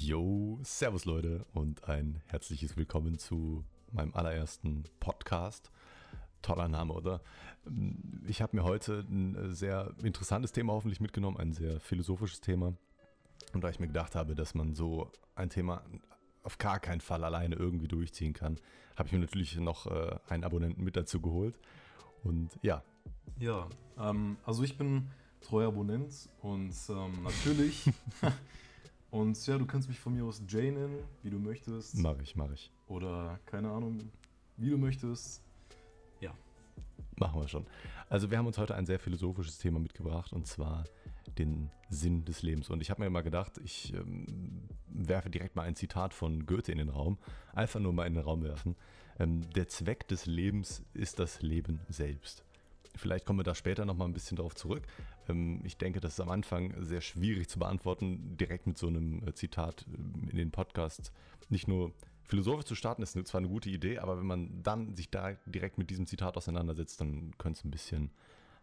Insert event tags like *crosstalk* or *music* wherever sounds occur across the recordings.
Yo, Servus Leute und ein herzliches Willkommen zu meinem allerersten Podcast. Toller Name, oder? Ich habe mir heute ein sehr interessantes Thema hoffentlich mitgenommen, ein sehr philosophisches Thema. Und da ich mir gedacht habe, dass man so ein Thema auf gar keinen Fall alleine irgendwie durchziehen kann, habe ich mir natürlich noch äh, einen Abonnenten mit dazu geholt. Und ja. Ja, ähm, also ich bin treuer Abonnent und ähm, natürlich. *laughs* und ja, du kannst mich von mir aus Jay nennen, wie du möchtest. Mach ich, mach ich. Oder keine Ahnung, wie du möchtest. Ja. Machen wir schon. Also wir haben uns heute ein sehr philosophisches Thema mitgebracht und zwar den Sinn des Lebens. Und ich habe mir mal gedacht, ich ähm, werfe direkt mal ein Zitat von Goethe in den Raum. Einfach nur mal in den Raum werfen. Ähm, der Zweck des Lebens ist das Leben selbst. Vielleicht kommen wir da später nochmal ein bisschen darauf zurück. Ähm, ich denke, das ist am Anfang sehr schwierig zu beantworten, direkt mit so einem äh, Zitat äh, in den Podcast. Nicht nur philosophisch zu starten, ist zwar eine gute Idee, aber wenn man dann sich da direkt mit diesem Zitat auseinandersetzt, dann könnte es ein bisschen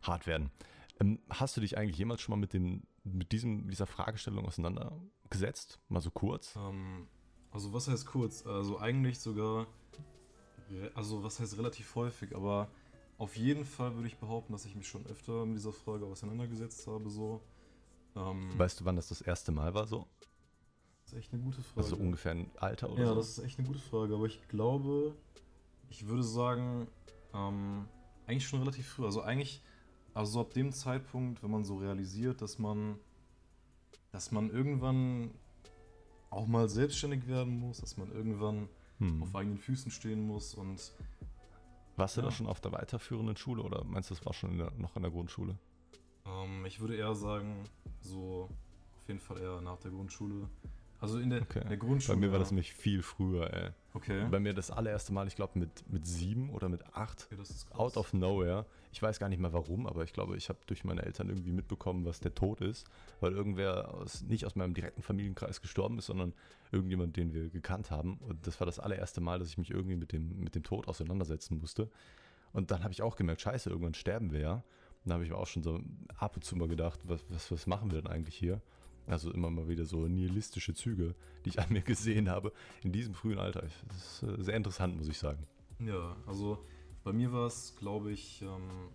hart werden. Ähm, hast du dich eigentlich jemals schon mal mit, den, mit diesem, dieser Fragestellung auseinandergesetzt? Mal so kurz? Ähm, also was heißt kurz? Also eigentlich sogar, also was heißt relativ häufig, aber auf jeden Fall würde ich behaupten, dass ich mich schon öfter mit dieser Frage auseinandergesetzt habe. So. Ähm, weißt du, wann das das erste Mal war so? Das ist echt eine gute Frage. Also ungefähr ein Alter oder ja, so? Ja, das ist echt eine gute Frage. Aber ich glaube, ich würde sagen, ähm, eigentlich schon relativ früh. Also eigentlich, also ab dem Zeitpunkt, wenn man so realisiert, dass man, dass man irgendwann auch mal selbstständig werden muss, dass man irgendwann hm. auf eigenen Füßen stehen muss und warst du ja. da schon auf der weiterführenden Schule oder meinst du, das war schon in der, noch in der Grundschule? Ähm, ich würde eher sagen, so auf jeden Fall eher nach der Grundschule. Also in der, okay. der Grundschule. Bei mir war das nämlich viel früher, ey. Okay. Bei mir das allererste Mal, ich glaube mit, mit sieben oder mit acht, okay, out of nowhere. Ich weiß gar nicht mehr warum, aber ich glaube, ich habe durch meine Eltern irgendwie mitbekommen, was der Tod ist, weil irgendwer aus, nicht aus meinem direkten Familienkreis gestorben ist, sondern irgendjemand, den wir gekannt haben. Und das war das allererste Mal, dass ich mich irgendwie mit dem, mit dem Tod auseinandersetzen musste. Und dann habe ich auch gemerkt, scheiße, irgendwann sterben wir ja. Und da habe ich mir auch schon so ab und zu mal gedacht, was, was, was machen wir denn eigentlich hier? Also immer mal wieder so nihilistische Züge, die ich an mir gesehen habe in diesem frühen Alter. Das ist äh, sehr interessant, muss ich sagen. Ja, also bei mir war es, glaube ich, ähm,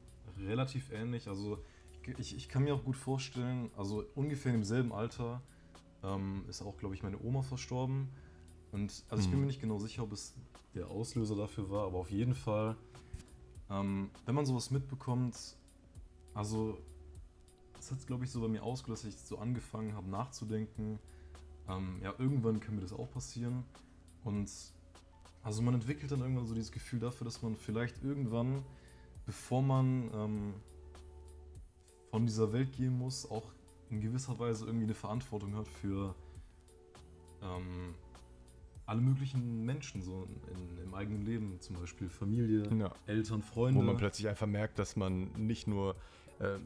relativ ähnlich. Also ich, ich, kann mir auch gut vorstellen, also ungefähr im selben Alter ähm, ist auch, glaube ich, meine Oma verstorben. Und also ich bin hm. mir nicht genau sicher, ob es der Auslöser dafür war, aber auf jeden Fall, ähm, wenn man sowas mitbekommt, also das hat, glaube ich, so bei mir ausgelöst, dass ich so angefangen habe nachzudenken. Ähm, ja, irgendwann kann mir das auch passieren. Und also man entwickelt dann irgendwann so dieses Gefühl dafür, dass man vielleicht irgendwann, bevor man ähm, von dieser Welt gehen muss, auch in gewisser Weise irgendwie eine Verantwortung hat für ähm, alle möglichen Menschen so in, im eigenen Leben, zum Beispiel Familie, ja. Eltern, Freunde. Wo man plötzlich einfach merkt, dass man nicht nur äh,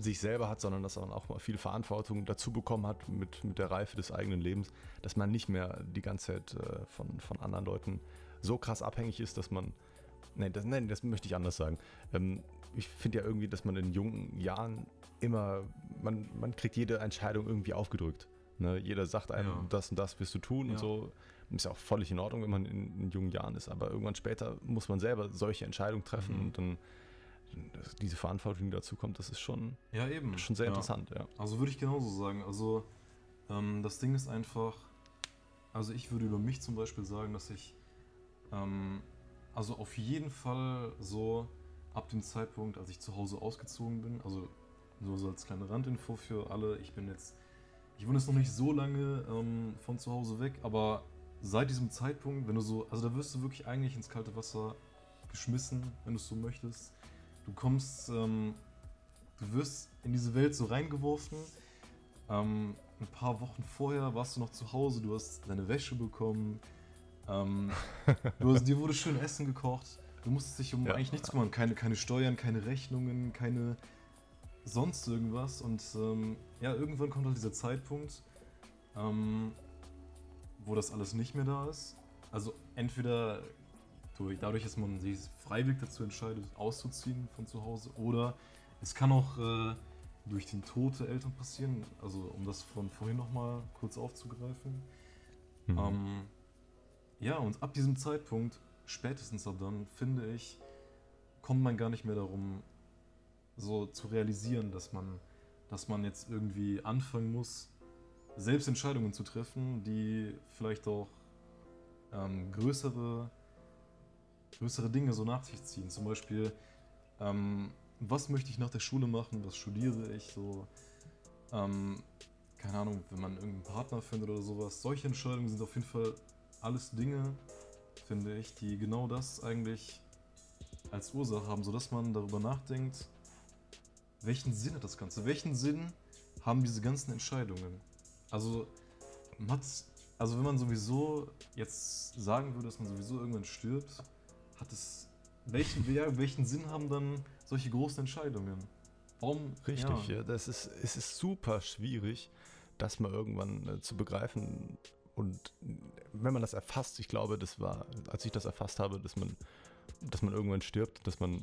sich selber hat, sondern dass man auch mal viel Verantwortung dazu bekommen hat mit, mit der Reife des eigenen Lebens, dass man nicht mehr die ganze Zeit äh, von, von anderen Leuten so krass abhängig ist, dass man. Nein, das, nein, das möchte ich anders sagen. Ähm, ich finde ja irgendwie, dass man in jungen Jahren immer, man, man kriegt jede Entscheidung irgendwie aufgedrückt. Ne? Jeder sagt einem, ja. das und das wirst du tun ja. und so. Ist ja auch völlig in Ordnung, wenn man in, in, jungen Jahren ist, aber irgendwann später muss man selber solche Entscheidungen treffen mhm. und dann diese Verantwortung, die dazu kommt, das ist schon, ja, eben. schon sehr ja. interessant. Ja. Also würde ich genauso sagen. Also ähm, das Ding ist einfach, also ich würde über mich zum Beispiel sagen, dass ich ähm, also auf jeden Fall so ab dem Zeitpunkt, als ich zu Hause ausgezogen bin, also nur so als kleine Randinfo für alle, ich bin jetzt, ich wohne jetzt noch nicht so lange ähm, von zu Hause weg, aber seit diesem Zeitpunkt, wenn du so, also da wirst du wirklich eigentlich ins kalte Wasser geschmissen, wenn du es so möchtest. Du kommst, ähm, du wirst in diese Welt so reingeworfen. Ähm, ein paar Wochen vorher warst du noch zu Hause, du hast deine Wäsche bekommen, ähm, du hast, dir wurde schön Essen gekocht, du musstest dich um ja. eigentlich nichts kümmern, keine, keine Steuern, keine Rechnungen, keine sonst irgendwas. Und ähm, ja, irgendwann kommt halt dieser Zeitpunkt, ähm, wo das alles nicht mehr da ist. Also entweder durch, dadurch, dass man sich freiwillig dazu entscheidet, auszuziehen von zu Hause. Oder es kann auch äh, durch den Tod der Eltern passieren. Also um das von vorhin nochmal kurz aufzugreifen. Mhm. Ähm, ja, und ab diesem Zeitpunkt, spätestens ab dann, finde ich, kommt man gar nicht mehr darum, so zu realisieren, dass man, dass man jetzt irgendwie anfangen muss, selbst Entscheidungen zu treffen, die vielleicht auch ähm, größere, größere Dinge so nach sich ziehen. Zum Beispiel, ähm, was möchte ich nach der Schule machen, was studiere ich, so, ähm, keine Ahnung, wenn man irgendeinen Partner findet oder sowas. Solche Entscheidungen sind auf jeden Fall alles Dinge, finde ich, die genau das eigentlich als Ursache haben, sodass man darüber nachdenkt, welchen Sinn hat das Ganze? Welchen Sinn haben diese ganzen Entscheidungen? Also, also wenn man sowieso jetzt sagen würde, dass man sowieso irgendwann stirbt, hat es welchen, welchen Sinn haben dann solche großen Entscheidungen? Warum? Richtig, ja. ja das ist, es ist super schwierig, das mal irgendwann äh, zu begreifen. Und wenn man das erfasst, ich glaube, das war, als ich das erfasst habe, dass man dass man irgendwann stirbt, dass man,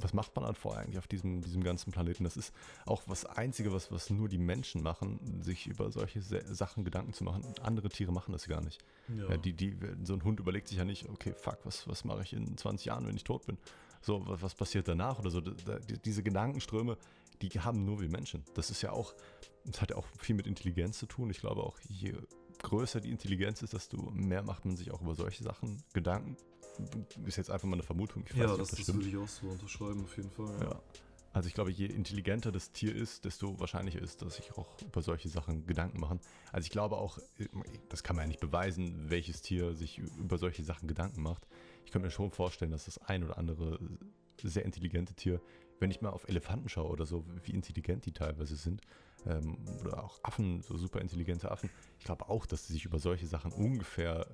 was macht man dann vorher eigentlich auf diesem, diesem ganzen Planeten? Das ist auch das Einzige, was, was nur die Menschen machen, sich über solche Sachen Gedanken zu machen. Andere Tiere machen das gar nicht. Ja. Ja, die, die, so ein Hund überlegt sich ja nicht, okay, fuck, was, was mache ich in 20 Jahren, wenn ich tot bin? So, was, was passiert danach oder so? Da, die, diese Gedankenströme, die haben nur wir Menschen. Das ist ja auch, das hat ja auch viel mit Intelligenz zu tun. Ich glaube auch, je größer die Intelligenz ist, desto mehr macht man sich auch über solche Sachen Gedanken ist jetzt einfach mal eine Vermutung. Ja, nicht, das, das, das würde ich auch so unterschreiben, auf jeden Fall. Ja. ja. Also ich glaube, je intelligenter das Tier ist, desto wahrscheinlicher ist, dass sich auch über solche Sachen Gedanken machen. Also ich glaube auch, das kann man ja nicht beweisen, welches Tier sich über solche Sachen Gedanken macht. Ich könnte mir schon vorstellen, dass das ein oder andere sehr intelligente Tier, wenn ich mal auf Elefanten schaue oder so, wie intelligent die teilweise sind, ähm, oder auch Affen, so super intelligente Affen, ich glaube auch, dass sie sich über solche Sachen ungefähr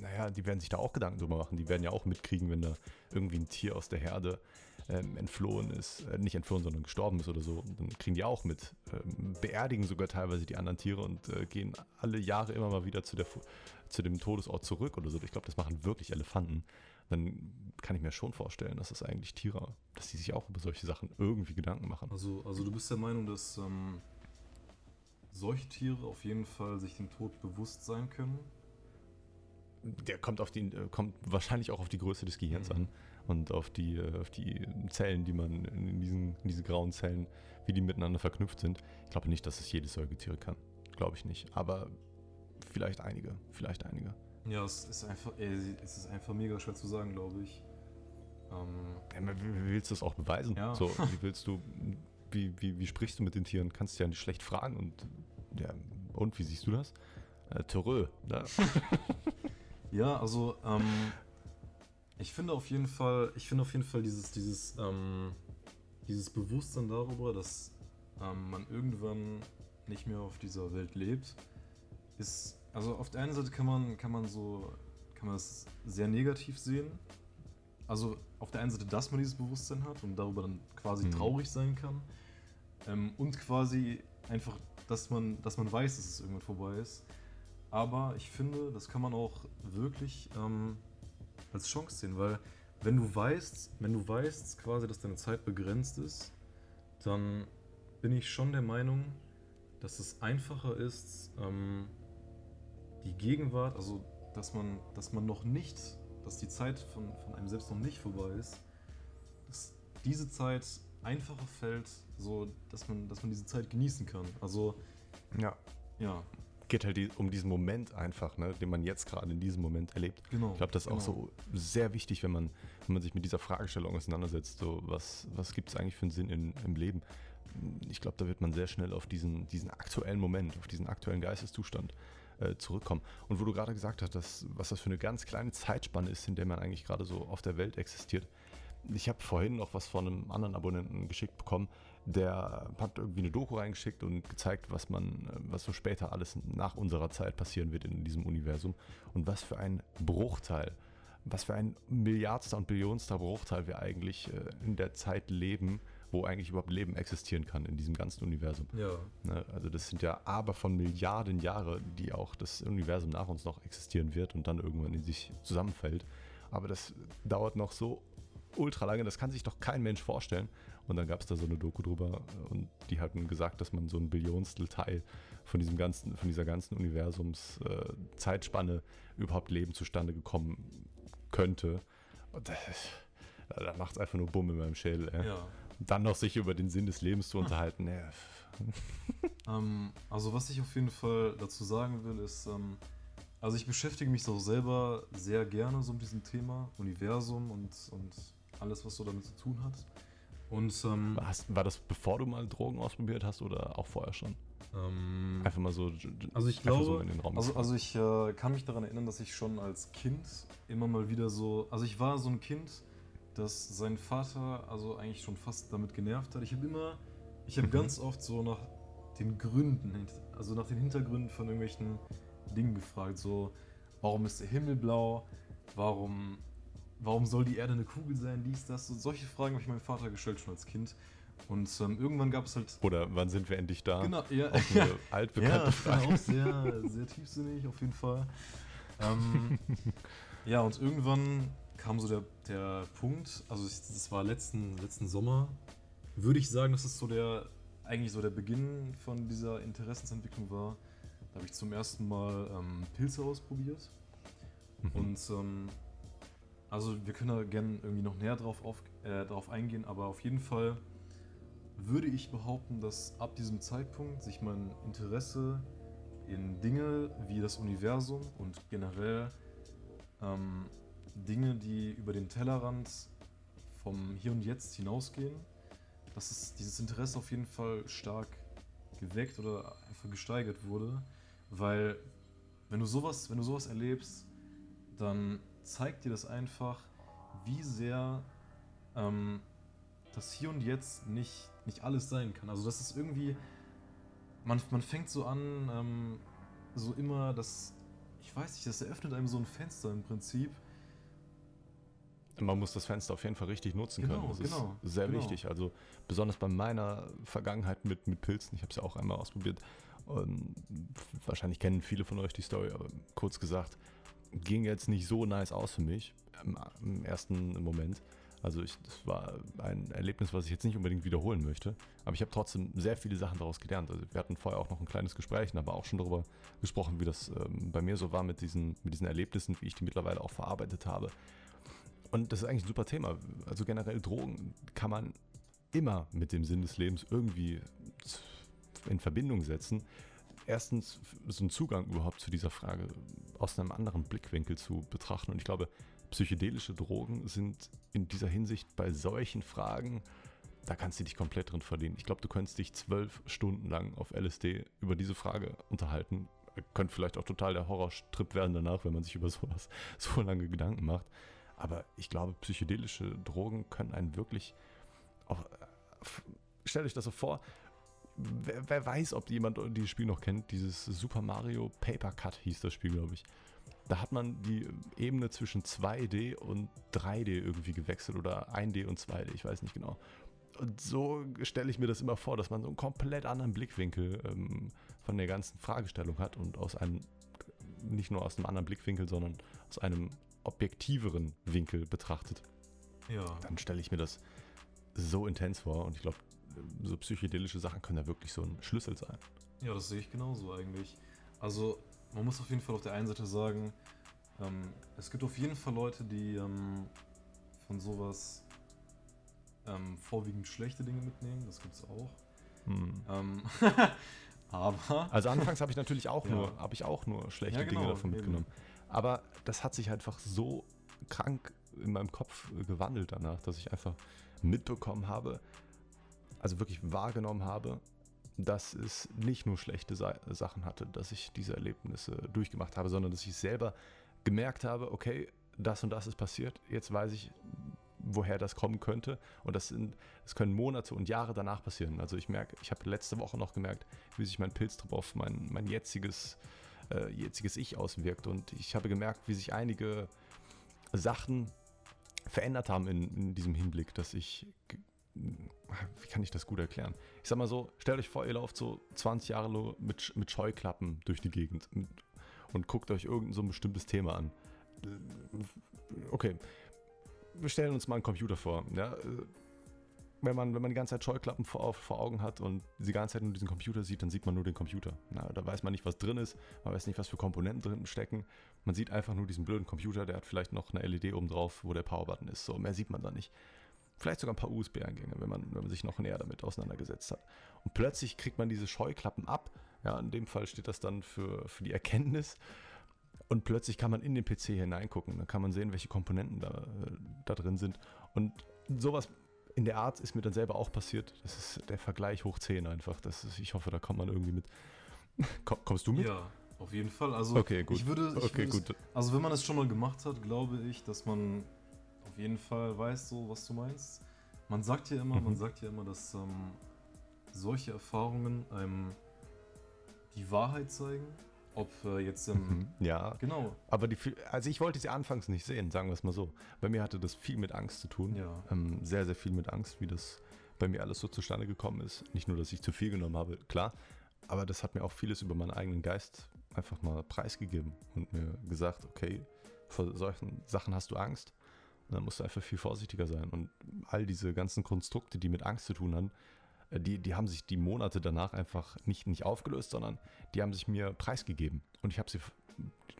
naja, die werden sich da auch Gedanken drüber machen. Die werden ja auch mitkriegen, wenn da irgendwie ein Tier aus der Herde ähm, entflohen ist, äh, nicht entflohen, sondern gestorben ist oder so. Dann kriegen die auch mit, ähm, beerdigen sogar teilweise die anderen Tiere und äh, gehen alle Jahre immer mal wieder zu, der, zu dem Todesort zurück oder so. Ich glaube, das machen wirklich Elefanten. Dann kann ich mir schon vorstellen, dass das eigentlich Tiere, dass die sich auch über solche Sachen irgendwie Gedanken machen. Also, also du bist der Meinung, dass ähm, solche Tiere auf jeden Fall sich dem Tod bewusst sein können? Der kommt auf die, äh, kommt wahrscheinlich auch auf die Größe des Gehirns mhm. an und auf die, äh, auf die Zellen, die man in diesen, in diese grauen Zellen, wie die miteinander verknüpft sind. Ich glaube nicht, dass es jedes Säugetier kann. Glaube ich nicht. Aber vielleicht einige. Vielleicht einige. Ja, es ist einfach, ey, es ist einfach mega schwer zu sagen, glaube ich. Ähm, ja, wie willst du das auch beweisen? Ja. So, *laughs* wie willst du, wie, wie, wie sprichst du mit den Tieren? Kannst du ja nicht schlecht fragen und ja, und wie siehst du das? Äh, Terreux, ne? *laughs* Ja, also ähm, ich finde auf jeden Fall, ich finde auf jeden Fall dieses, dieses, ähm, dieses Bewusstsein darüber, dass ähm, man irgendwann nicht mehr auf dieser Welt lebt, ist, also auf der einen Seite kann man, kann man so, kann man das sehr negativ sehen. Also auf der einen Seite, dass man dieses Bewusstsein hat und darüber dann quasi mhm. traurig sein kann. Ähm, und quasi einfach, dass man, dass man weiß, dass es irgendwann vorbei ist. Aber ich finde, das kann man auch wirklich ähm, als Chance sehen, weil wenn du weißt, wenn du weißt quasi, dass deine Zeit begrenzt ist, dann bin ich schon der Meinung, dass es einfacher ist, ähm, die Gegenwart, also dass man, dass man noch nicht, dass die Zeit von, von einem selbst noch nicht vorbei ist, dass diese Zeit einfacher fällt, so dass man, dass man diese Zeit genießen kann. Also ja. Ja, geht halt die, um diesen Moment einfach, ne, den man jetzt gerade in diesem Moment erlebt. Genau. Ich glaube, das ist genau. auch so sehr wichtig, wenn man, wenn man sich mit dieser Fragestellung auseinandersetzt. So, was, was gibt es eigentlich für einen Sinn in, im Leben? Ich glaube, da wird man sehr schnell auf diesen, diesen aktuellen Moment, auf diesen aktuellen Geisteszustand äh, zurückkommen. Und wo du gerade gesagt hast, dass, was das für eine ganz kleine Zeitspanne ist, in der man eigentlich gerade so auf der Welt existiert. Ich habe vorhin noch was von einem anderen Abonnenten geschickt bekommen, der hat irgendwie eine Doku reingeschickt und gezeigt, was man, was so später alles nach unserer Zeit passieren wird in diesem Universum und was für ein Bruchteil, was für ein Milliardster und Billionster Bruchteil wir eigentlich äh, in der Zeit leben, wo eigentlich überhaupt Leben existieren kann in diesem ganzen Universum. Ja. Ne, also das sind ja aber von Milliarden Jahre, die auch das Universum nach uns noch existieren wird und dann irgendwann in sich zusammenfällt. Aber das dauert noch so ultra lange, das kann sich doch kein Mensch vorstellen. Und dann gab es da so eine Doku drüber und die hatten gesagt, dass man so ein Billionstel Teil von diesem ganzen, von dieser ganzen Universums-Zeitspanne äh, überhaupt Leben zustande gekommen könnte. Und das, da macht es einfach nur Bumm in meinem Schädel. Ey. Ja. Dann noch sich über den Sinn des Lebens zu unterhalten. Ja. *laughs* Ähm, also was ich auf jeden Fall dazu sagen will, ist, ähm, also ich beschäftige mich so selber sehr gerne so mit diesem Thema Universum und, und alles, was so damit zu tun hat. Und ähm, Hast, war das bevor du mal Drogen ausprobiert hast oder auch vorher schon? ähm, Einfach mal so. Also ich glaube, so in den Raum also, also ich äh, kann mich daran erinnern, dass ich schon als Kind immer mal wieder so, also ich war so ein Kind, das sein Vater also eigentlich schon fast damit genervt hat. Ich habe immer, ich habe *laughs* ganz oft so nach den Gründen, also nach den Hintergründen von irgendwelchen Dingen gefragt, so warum ist der Himmel blau, warum, warum soll die Erde eine Kugel sein, dies, das, so, solche Fragen habe ich meinem Vater gestellt schon als Kind. Und ähm, irgendwann gab es halt Oder wann sind wir endlich da? Genau, ja, Auch *laughs* ja, eine altbekannte ja, das war Frage. auch sehr, sehr tiefsinnig auf jeden Fall. Ähm, ja, und irgendwann kam so der, der Punkt, also ich, das war letzten, letzten Sommer, würde ich sagen, dass es so der, eigentlich so der Beginn von dieser Interessensentwicklung war. Da habe ich zum ersten Mal ähm, Pilze ausprobiert. Mhm. Und ähm, also wir können da gerne irgendwie noch näher drauf, auf, äh, drauf eingehen, aber auf jeden Fall würde ich behaupten, dass ab diesem Zeitpunkt sich mein Interesse in Dinge wie das Universum und generell ähm, Dinge, die über den Tellerrand vom Hier und Jetzt hinausgehen, dass es dieses Interesse auf jeden Fall stark geweckt oder einfach gesteigert wurde, weil wenn du sowas, wenn du sowas erlebst, dann zeigt dir das einfach, wie sehr ähm, das Hier und Jetzt nicht, nicht alles sein kann. Also das ist irgendwie, man, man fängt so an, ähm, so immer das, ich weiß nicht, das eröffnet einem so ein Fenster im Prinzip. Man muss das Fenster auf jeden Fall richtig nutzen Genau, können. Das genau, ist sehr genau. wichtig. Also besonders bei meiner Vergangenheit mit, mit Pilzen. Ich habe es ja auch einmal ausprobiert. Und wahrscheinlich kennen viele von euch die Story, aber kurz gesagt, ging jetzt nicht so nice aus für mich im, ersten Moment. Also ich, das war ein Erlebnis, was ich jetzt nicht unbedingt wiederholen möchte. Aber ich habe trotzdem sehr viele Sachen daraus gelernt. Also wir hatten vorher auch noch ein kleines Gespräch, aber auch schon darüber gesprochen, wie das ähm, bei mir so war mit diesen, mit diesen Erlebnissen, wie ich die mittlerweile auch verarbeitet habe. Und das ist eigentlich ein super Thema. Also generell Drogen kann man immer mit dem Sinn des Lebens irgendwie in Verbindung setzen. Erstens so einen Zugang überhaupt zu dieser Frage aus einem anderen Blickwinkel zu betrachten. Und ich glaube, psychedelische Drogen sind in dieser Hinsicht bei solchen Fragen, da kannst du dich komplett drin verlieren. Ich glaube, du könntest dich zwölf Stunden lang auf LSD über diese Frage unterhalten. Könnte vielleicht auch total der Horrorstrip werden danach, wenn man sich über sowas *laughs* so lange Gedanken macht. Aber ich glaube, psychedelische Drogen können einen wirklich auch. Stellt euch das so vor. Wer, wer weiß, ob jemand dieses Spiel noch kennt. Dieses Super Mario Paper Cut hieß das Spiel, glaube ich. Da hat man die Ebene zwischen 2D und 3D irgendwie gewechselt oder 1D und 2D, ich weiß nicht genau. Und so stelle ich mir das immer vor, dass man so einen komplett anderen Blickwinkel ähm, von der ganzen Fragestellung hat und aus einem, nicht nur aus einem anderen Blickwinkel, sondern aus einem objektiveren Winkel betrachtet. Ja. Dann stelle ich mir das so intens vor und ich glaube, so psychedelische Sachen können da wirklich so ein Schlüssel sein. Ja, das sehe ich genauso eigentlich. Also, man muss auf jeden Fall auf der einen Seite sagen, ähm, es gibt auf jeden Fall Leute, die ähm, von sowas ähm, vorwiegend schlechte Dinge mitnehmen. Das gibt es auch. Hm. Ähm, *laughs* aber. Also anfangs habe ich natürlich auch *laughs* Ja. nur, habe ich auch nur schlechte Ja, genau, Dinge davon eben. mitgenommen. Aber das hat sich einfach so krank in meinem Kopf gewandelt danach, dass ich einfach mitbekommen habe, also wirklich wahrgenommen habe, dass es nicht nur schlechte Sa Sachen hatte, dass ich diese Erlebnisse durchgemacht habe, sondern dass ich selber gemerkt habe, okay, das und das ist passiert, jetzt weiß ich, woher das kommen könnte. Und das, sind, das können Monate und Jahre danach passieren. Also ich merke, ich habe letzte Woche noch gemerkt, wie sich mein Pilztrip auf mein, mein jetziges, äh, jetziges Ich auswirkt. Und ich habe gemerkt, wie sich einige Sachen verändert haben in, in diesem Hinblick, dass ich. Wie kann ich das gut erklären? Ich sag mal so, stellt euch vor, ihr lauft so 20 Jahre mit, mit Scheuklappen durch die Gegend und, guckt euch irgend so ein bestimmtes Thema an. Okay, wir stellen uns mal einen Computer vor. Ja? wenn man, wenn man die ganze Zeit Scheuklappen vor, vor Augen hat und die ganze Zeit nur diesen Computer sieht, dann sieht man nur den Computer. Na, da weiß man nicht, was drin ist, man weiß nicht, was für Komponenten drin stecken. Man sieht einfach nur diesen blöden Computer, der hat vielleicht noch eine LED oben drauf, wo der Powerbutton ist. So, mehr sieht man da nicht. Vielleicht sogar ein paar USB-Eingänge, wenn man, wenn man sich noch näher damit auseinandergesetzt hat. Und plötzlich kriegt man diese Scheuklappen ab. Ja, in dem Fall steht das dann für, für die Erkenntnis. Und plötzlich kann man in den PC hineingucken. Dann kann man sehen, welche Komponenten da, da drin sind. Und sowas in der Art ist mir dann selber auch passiert. Das ist der Vergleich hoch 10 einfach. Das ist, ich hoffe, da kommt man irgendwie mit. *laughs* Kommst du mit? Ja, auf jeden Fall. Also okay, gut. ich würde, ich okay, würde es, also wenn man es schon mal gemacht hat, glaube ich, dass man auf jeden Fall weiß, so was du meinst. Man sagt ja immer, mhm. man sagt ja immer, dass ähm, solche Erfahrungen einem die Wahrheit zeigen ob äh, jetzt im. Mhm, ja. Genau. Aber die, also ich wollte sie anfangs nicht sehen, sagen wir es mal so. Bei mir hatte das viel mit Angst zu tun. Ja. Ähm, sehr, sehr viel mit Angst, wie das bei mir alles so zustande gekommen ist. Nicht nur, dass ich zu viel genommen habe, klar, aber das hat mir auch vieles über meinen eigenen Geist einfach mal preisgegeben und mir gesagt, okay, vor solchen Sachen hast du Angst. Dann musst du einfach viel vorsichtiger sein. Und all diese ganzen Konstrukte, die mit Angst zu tun haben, äh, die, die haben sich die Monate danach einfach nicht, nicht aufgelöst, sondern die haben sich mir preisgegeben. Und ich habe sie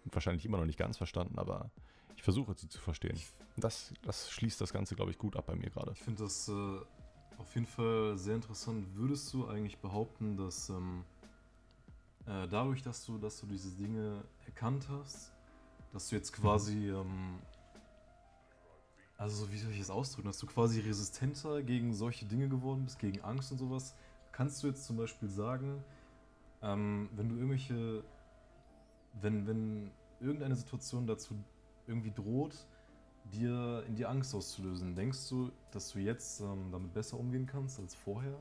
wahrscheinlich immer noch nicht ganz verstanden, aber ich versuche sie zu verstehen. Das, das schließt das Ganze, glaube ich, gut ab bei mir gerade. Ich finde das äh, auf jeden Fall sehr interessant. Würdest du eigentlich behaupten, dass ähm, äh, dadurch, dass du, dass du diese Dinge erkannt hast, dass du jetzt quasi mhm. ähm, also, wie soll ich das ausdrücken, dass du quasi resistenter gegen solche Dinge geworden bist, gegen Angst und sowas. Kannst du jetzt zum Beispiel sagen, ähm, wenn du irgendwelche, wenn, wenn irgendeine Situation dazu irgendwie droht, dir in die Angst auszulösen, denkst du, dass du jetzt ähm, damit besser umgehen kannst als vorher?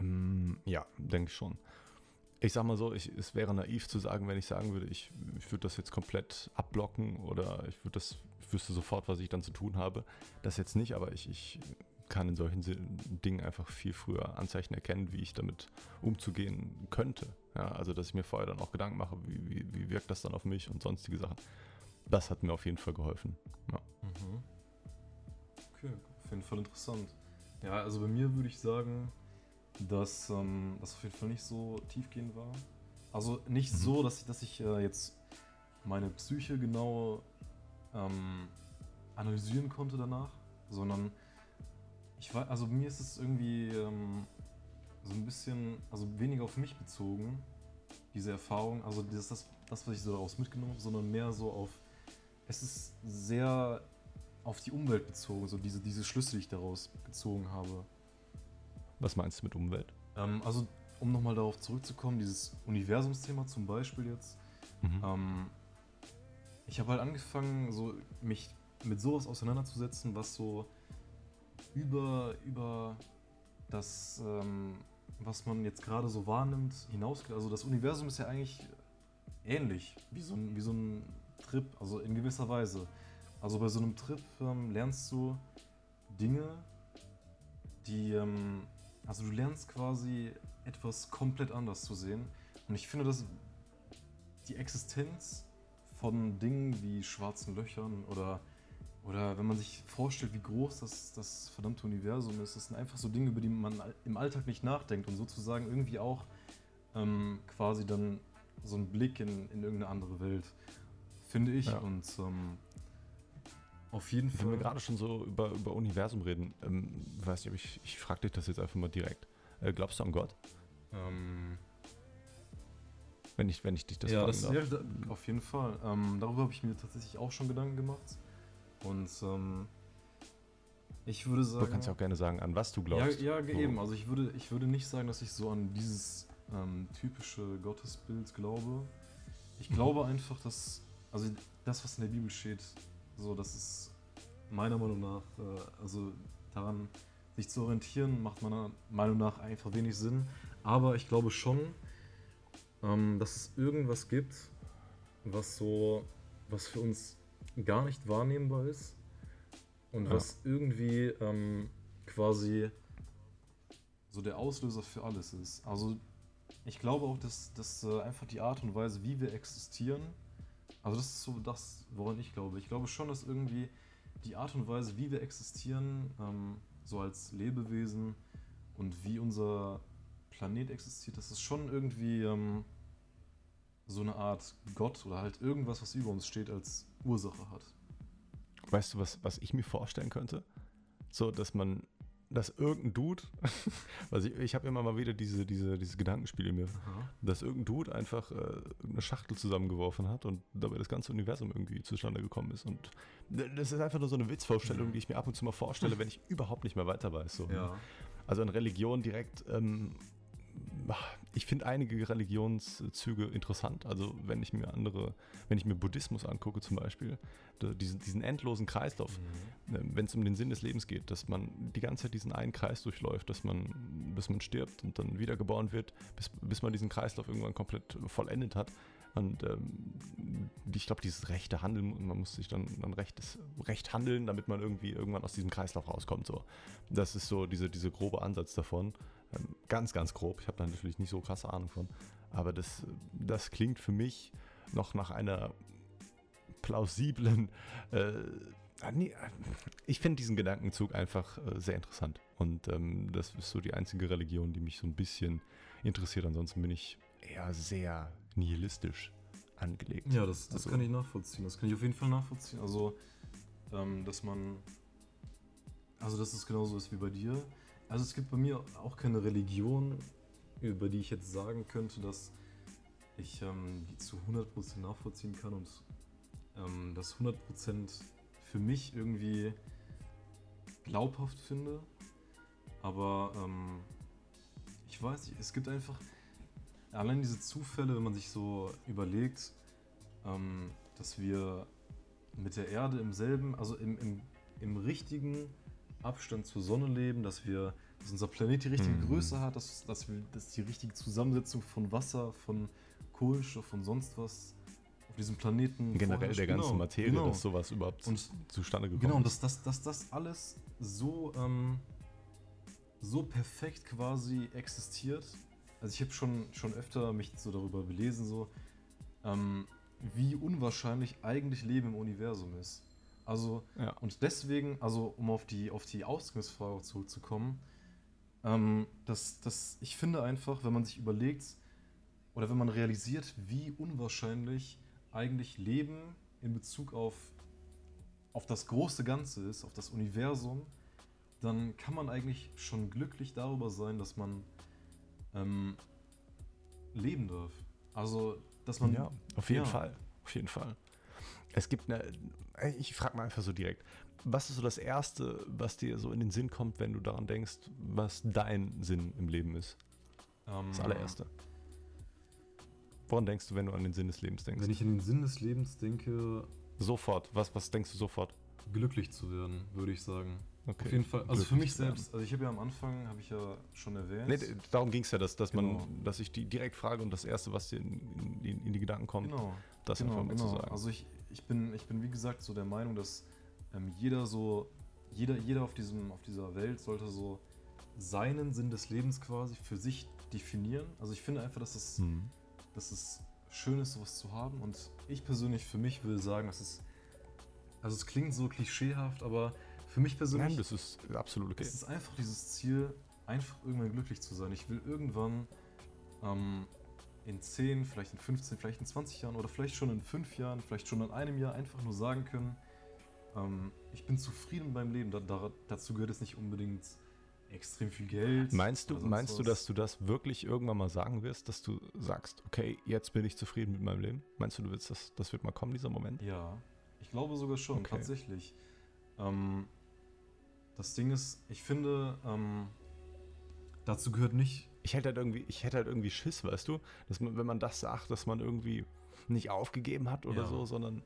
Ähm, ja, denke ich schon ich sag mal so, ich, es wäre naiv zu sagen, wenn ich sagen würde, ich, ich würde das jetzt komplett abblocken oder ich würde das, ich wüsste sofort, was ich dann zu tun habe. Das jetzt nicht, aber ich, ich kann in solchen Dingen einfach viel früher Anzeichen erkennen, wie ich damit umzugehen könnte. Ja, also, dass ich mir vorher dann auch Gedanken mache, wie, wie, wie wirkt das dann auf mich und sonstige Sachen. Das hat mir auf jeden Fall geholfen. Ja. Mhm. Okay, auf jeden Fall interessant. Ja, also bei mir würde ich sagen, dass ähm, das auf jeden Fall nicht so tiefgehend war. Also nicht mhm. so, dass ich, dass ich äh, jetzt meine Psyche genau ähm, analysieren konnte danach, sondern ich war, also mir ist es irgendwie ähm, so ein bisschen, also weniger auf mich bezogen, diese Erfahrung, also das, das, das, was ich so daraus mitgenommen habe, sondern mehr so auf, es ist sehr auf die Umwelt bezogen, so diese, diese Schlüsse, die ich daraus gezogen habe. Was meinst du mit Umwelt? Ähm, also, um nochmal darauf zurückzukommen, dieses Universumsthema zum Beispiel jetzt. Mhm. Ähm, ich habe halt angefangen, so mich mit sowas auseinanderzusetzen, was so über, über das, ähm, was man jetzt gerade so wahrnimmt, hinausgeht. Also das Universum ist ja eigentlich ähnlich wie so ein, wie so ein Trip, also in gewisser Weise. Also bei so einem Trip ähm, lernst du Dinge, die ähm, also du lernst quasi etwas komplett anders zu sehen. Und ich finde, dass die Existenz von Dingen wie schwarzen Löchern oder, oder wenn man sich vorstellt, wie groß das, das verdammte Universum ist, das sind einfach so Dinge, über die man im Alltag nicht nachdenkt und sozusagen irgendwie auch ähm, quasi dann so ein Blick in, in irgendeine andere Welt, finde ich. Ja. Und ähm, auf jeden Fall. Wenn wir gerade schon so über, über Universum reden, ähm, weiß nicht, ich, ich frage dich das jetzt einfach mal direkt. Äh, glaubst du an Gott? Ähm, wenn, ich, wenn ich dich das ja, das, darf. Ja, da, auf jeden Fall. Ähm, darüber habe ich mir tatsächlich auch schon Gedanken gemacht. Und ähm, ich würde sagen. Du kannst ja auch gerne sagen, an was du glaubst. Ja, ja eben. Also ich würde, ich würde nicht sagen, dass ich so an dieses ähm, typische Gottesbild glaube. Ich glaube *laughs* einfach, dass. Also das, was in der Bibel steht, so, das ist meiner Meinung nach, äh, also daran sich zu orientieren, macht meiner Meinung nach einfach wenig Sinn. Aber ich glaube schon, ähm, dass es irgendwas gibt, was so, was für uns gar nicht wahrnehmbar ist und ja. was irgendwie ähm, quasi so der Auslöser für alles ist. Also ich glaube auch, dass, dass äh, einfach die Art und Weise, wie wir existieren, also das ist so das, woran ich glaube. Ich glaube schon, dass irgendwie die Art und Weise, wie wir existieren, ähm, so als Lebewesen und wie unser Planet existiert, das ist schon irgendwie ähm, so eine Art Gott oder halt irgendwas, was über uns steht, als Ursache hat. Weißt du, was, was ich mir vorstellen könnte? So, dass man, dass irgendein Dude, *laughs* also ich, ich habe immer mal wieder diese, diese, diese Gedankenspiele in mir, Aha. dass irgendein Dude einfach äh, eine Schachtel zusammengeworfen hat und dabei das ganze Universum irgendwie zustande gekommen ist. Und das ist einfach nur so eine Witzvorstellung, die ich mir ab und zu mal vorstelle, wenn ich überhaupt nicht mehr weiter weiß. So. Ja. Also an Religion direkt, ähm, ich finde einige Religionszüge interessant. Also wenn ich mir andere, wenn ich mir Buddhismus angucke zum Beispiel, diesen, diesen endlosen Kreislauf, Mhm. ähm, wenn es um den Sinn des Lebens geht, dass man die ganze Zeit diesen einen Kreis durchläuft, dass man, bis man stirbt und dann wiedergeboren wird, bis, bis man diesen Kreislauf irgendwann komplett vollendet hat. Und ähm, ich glaube, dieses rechte Handeln, man muss sich dann, dann rechtes, recht handeln, damit man irgendwie irgendwann aus diesem Kreislauf rauskommt. So. Das ist so diese, diese grobe Ansatz davon. Ganz, ganz grob. Ich habe da natürlich nicht so krasse Ahnung von. Aber das, das klingt für mich noch nach einer plausiblen. Äh, ich finde diesen Gedankenzug einfach äh, sehr interessant. Und ähm, das ist so die einzige Religion, die mich so ein bisschen interessiert. Ansonsten bin ich eher sehr nihilistisch angelegt. Ja, das, das Also- kann ich nachvollziehen. Das kann ich auf jeden Fall nachvollziehen. Also, ähm, dass man. Also, dass es genauso ist wie bei dir. Also, es gibt bei mir auch keine Religion, über die ich jetzt sagen könnte, dass ich ähm, die zu 100% nachvollziehen kann und ähm, das 100% für mich irgendwie glaubhaft finde. Aber ähm, ich weiß nicht, es gibt einfach allein diese Zufälle, wenn man sich so überlegt, ähm, dass wir mit der Erde im selben, also im, im, im richtigen Abstand zur Sonne leben, dass wir, dass unser Planet die richtige Mhm. Größe hat, dass, dass, wir, dass die richtige Zusammensetzung von Wasser, von Kohlenstoff, von sonst was auf diesem Planeten Generell der ganzen Genau, Materie, genau. dass sowas überhaupt Und zustande gekommen Genau, und ist. dass, dass, dass das alles so, ähm, so perfekt quasi existiert. Also ich habe schon, schon öfter mich so darüber belesen, so, ähm, wie unwahrscheinlich eigentlich Leben im Universum ist. Also, Ja. und deswegen, also um auf die, auf die Ausgangsfrage zurückzukommen, ähm, dass, dass ich finde einfach, wenn man sich überlegt oder wenn man realisiert, wie unwahrscheinlich eigentlich Leben in Bezug auf, auf das große Ganze ist, auf das Universum, dann kann man eigentlich schon glücklich darüber sein, dass man ähm, leben darf. Also, dass man. Ja, auf jeden ja. Fall. Auf jeden Fall. Es gibt eine. Ich frage mal einfach so direkt. Was ist so das Erste, was dir so in den Sinn kommt, wenn du daran denkst, was dein Sinn im Leben ist? ähm, Das allererste. Woran denkst du, wenn du an den Sinn des Lebens denkst? Wenn ich in den Sinn des Lebens denke, sofort. Was, was denkst du sofort? glücklich zu werden, würde ich sagen. Okay. Auf jeden Fall. Also für mich selbst, also ich habe ja am Anfang, habe ich ja schon erwähnt. Nee, darum ging es ja, dass, dass, man, Genau. dass ich die direkt frage und das Erste, was dir in, in, in die Gedanken kommt, genau. das genau, einfach mal genau. zu sagen. Also ich, ich, bin, ich bin wie gesagt so der Meinung, dass ähm, jeder so, jeder, jeder auf, diesem, auf dieser Welt sollte so seinen Sinn des Lebens quasi für sich definieren. Also ich finde einfach, dass es, Hm. dass es schön ist, sowas zu haben. Und ich persönlich für mich will sagen, dass es, also es klingt so klischeehaft, aber für mich persönlich Nein, das ist absolut okay. es ist einfach dieses Ziel, einfach irgendwann glücklich zu sein. Ich will irgendwann ähm, in 10, vielleicht in 15, vielleicht in 20 Jahren oder vielleicht schon in 5 Jahren, vielleicht schon in einem Jahr einfach nur sagen können, ähm, ich bin zufrieden mit meinem Leben. Da, da, dazu gehört es nicht unbedingt extrem viel Geld. Meinst du, meinst du, dass du das wirklich irgendwann mal sagen wirst, dass du sagst, okay, jetzt bin ich zufrieden mit meinem Leben? Meinst du, du willst das, das wird mal kommen, dieser Moment? Ja, ich glaube sogar schon, Okay. tatsächlich. Ähm, das Ding ist, ich finde, ähm, dazu gehört nicht Ich hätte halt irgendwie, ich hätte halt irgendwie Schiss, weißt du, dass man, wenn man das sagt, dass man irgendwie nicht aufgegeben hat oder Ja. so, sondern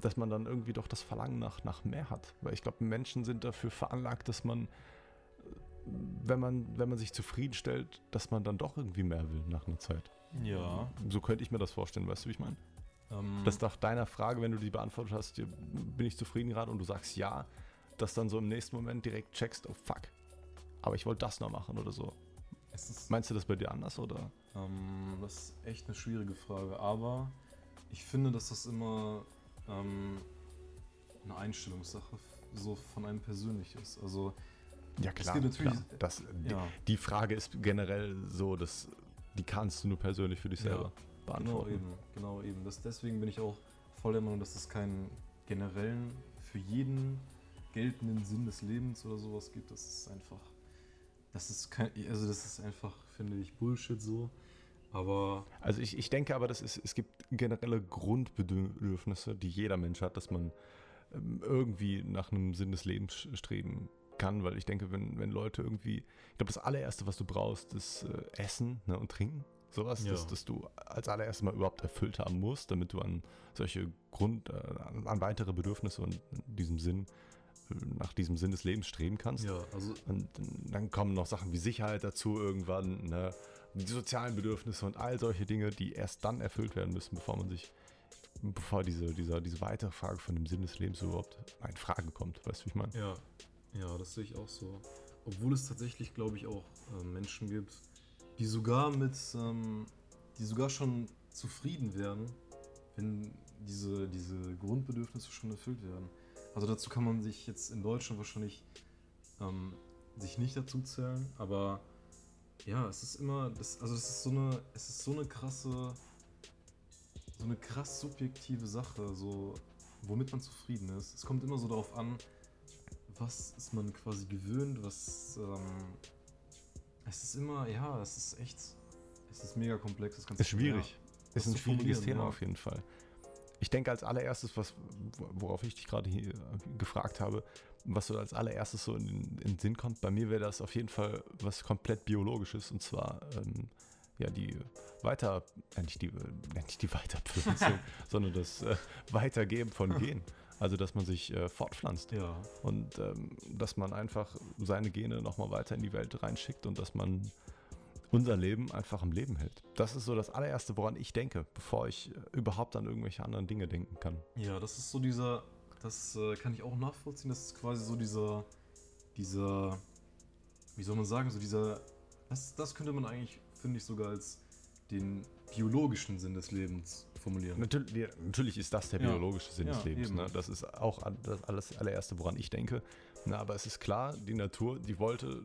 dass man dann irgendwie doch das Verlangen nach, nach mehr hat. Weil ich glaube, Menschen sind dafür veranlagt, dass man, wenn man, wenn man sich zufriedenstellt, dass man dann doch irgendwie mehr will nach einer Zeit. Ja. So könnte ich mir das vorstellen, weißt du, wie ich meine? Ähm, Dass nach deiner Frage, wenn du die beantwortet hast, dir- bin ich zufrieden gerade und du sagst ja, dass dann so im nächsten Moment direkt checkst, oh fuck, aber ich wollte das noch machen oder so. Meinst du das bei dir anders oder? ähm, das ist echt eine schwierige Frage, aber ich finde, dass das immer ähm, eine Einstellungssache so von einem persönlich ist. Also Ja, klar. Klar. Das, die, ja, die Frage ist generell so, dass die kannst du nur persönlich für dich selber Ja, genau beantworten. eben, genau eben. Das, deswegen bin ich auch voll der Meinung, dass es keinen generellen, für jeden geltenden Sinn des Lebens oder sowas gibt. Das ist einfach, das ist kein, also das ist einfach, finde ich, Bullshit so. Aber Also ich, ich denke aber, dass es, es gibt generelle Grundbedürfnisse, die jeder Mensch hat, dass man ähm, irgendwie nach einem Sinn des Lebens streben kann, weil ich denke, wenn, wenn Leute irgendwie, ich glaube, das allererste, was du brauchst, ist äh, Essen ne, und Trinken. Sowas, Ja. dass, dass du als allererstes mal überhaupt erfüllt haben musst, damit du an solche Grund, äh, an, an weitere Bedürfnisse und in diesem Sinn, nach diesem Sinn des Lebens streben kannst. ja, also Und dann kommen noch Sachen wie Sicherheit dazu irgendwann, ne? Die sozialen Bedürfnisse und all solche Dinge, die erst dann erfüllt werden müssen, bevor man sich, bevor diese, dieser, diese weitere Frage von dem Sinn des Lebens überhaupt in Frage kommt. Weißt du, wie ich meine? Ja, ja, das sehe ich auch so. Obwohl es tatsächlich, glaube ich, auch äh, Menschen gibt, die sogar mit, ähm, die sogar schon zufrieden werden, wenn diese, diese Grundbedürfnisse schon erfüllt werden. Also dazu kann man sich jetzt in Deutschland wahrscheinlich ähm, sich nicht dazu zählen, aber ja, es ist immer, das, also es ist so eine, es ist so eine krasse, so eine krass subjektive Sache, so womit man zufrieden ist. Es kommt immer so darauf an, was ist man quasi gewöhnt, was ähm, es ist immer, ja, es ist echt, es ist mega komplex. Das Ganze Ist schwierig. das Ist ein schwieriges Thema ja. auf jeden Fall. Ich denke als allererstes, was, worauf ich dich gerade hier gefragt habe, was so als allererstes so in, den- in den Sinn kommt, bei mir wäre das auf jeden Fall was komplett biologisches und zwar ähm, ja die Weiter, äh, nicht die, äh, nicht die Weiterpflanzung, *laughs* sondern das äh, Weitergeben von Genen. Also dass man sich äh, fortpflanzt Ja, und ähm, dass man einfach seine Gene nochmal weiter in die Welt reinschickt und dass man unser Leben einfach am Leben hält. Das ist so das allererste, woran ich denke, bevor ich äh, überhaupt an irgendwelche anderen Dinge denken kann. ja, das ist so dieser, das äh, kann ich auch nachvollziehen. Das ist quasi so dieser, dieser, wie soll man sagen, so dieser, das, das könnte man eigentlich, finde ich, sogar als den biologischen Sinn des Lebens formulieren. Natürlich, natürlich ist das der Ja. biologische Sinn Ja, des Lebens. eben. Ne? Das ist auch das alles allererste, woran ich denke. Na, aber es ist klar, die Natur, die wollte,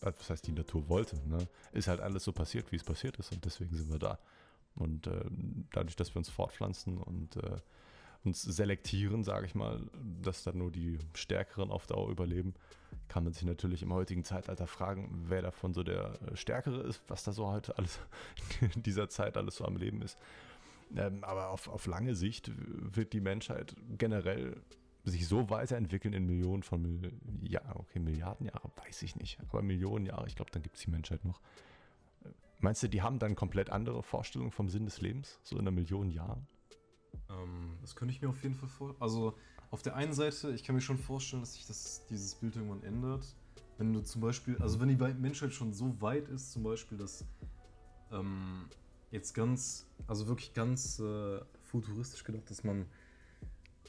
äh, was heißt die Natur wollte, ne? ist halt alles so passiert, wie es passiert ist und deswegen sind wir da. Und ähm, dadurch, dass wir uns fortpflanzen und äh, uns selektieren, sage ich mal, dass dann nur die Stärkeren auf Dauer überleben, kann man sich natürlich im heutigen Zeitalter fragen, wer davon so der äh, Stärkere ist, was da so heute alles *laughs* in dieser Zeit alles so am Leben ist. Ähm, aber auf, auf lange Sicht wird die Menschheit generell sich so weiterentwickeln in Millionen von Mil ja, okay, Milliarden Jahre, weiß ich nicht, aber Millionen Jahre, ich glaube, dann gibt es die Menschheit noch. Meinst du, die haben dann komplett andere Vorstellungen vom Sinn des Lebens, so in einer Million Jahren? Ähm, das könnte ich mir auf jeden Fall vor. Also auf der einen Seite, ich kann mir schon vorstellen, dass sich das, dieses Bild irgendwann ändert. Wenn du zum Beispiel, also wenn die Menschheit schon so weit ist, zum Beispiel, dass ähm, jetzt ganz, also wirklich ganz äh, futuristisch gedacht, dass man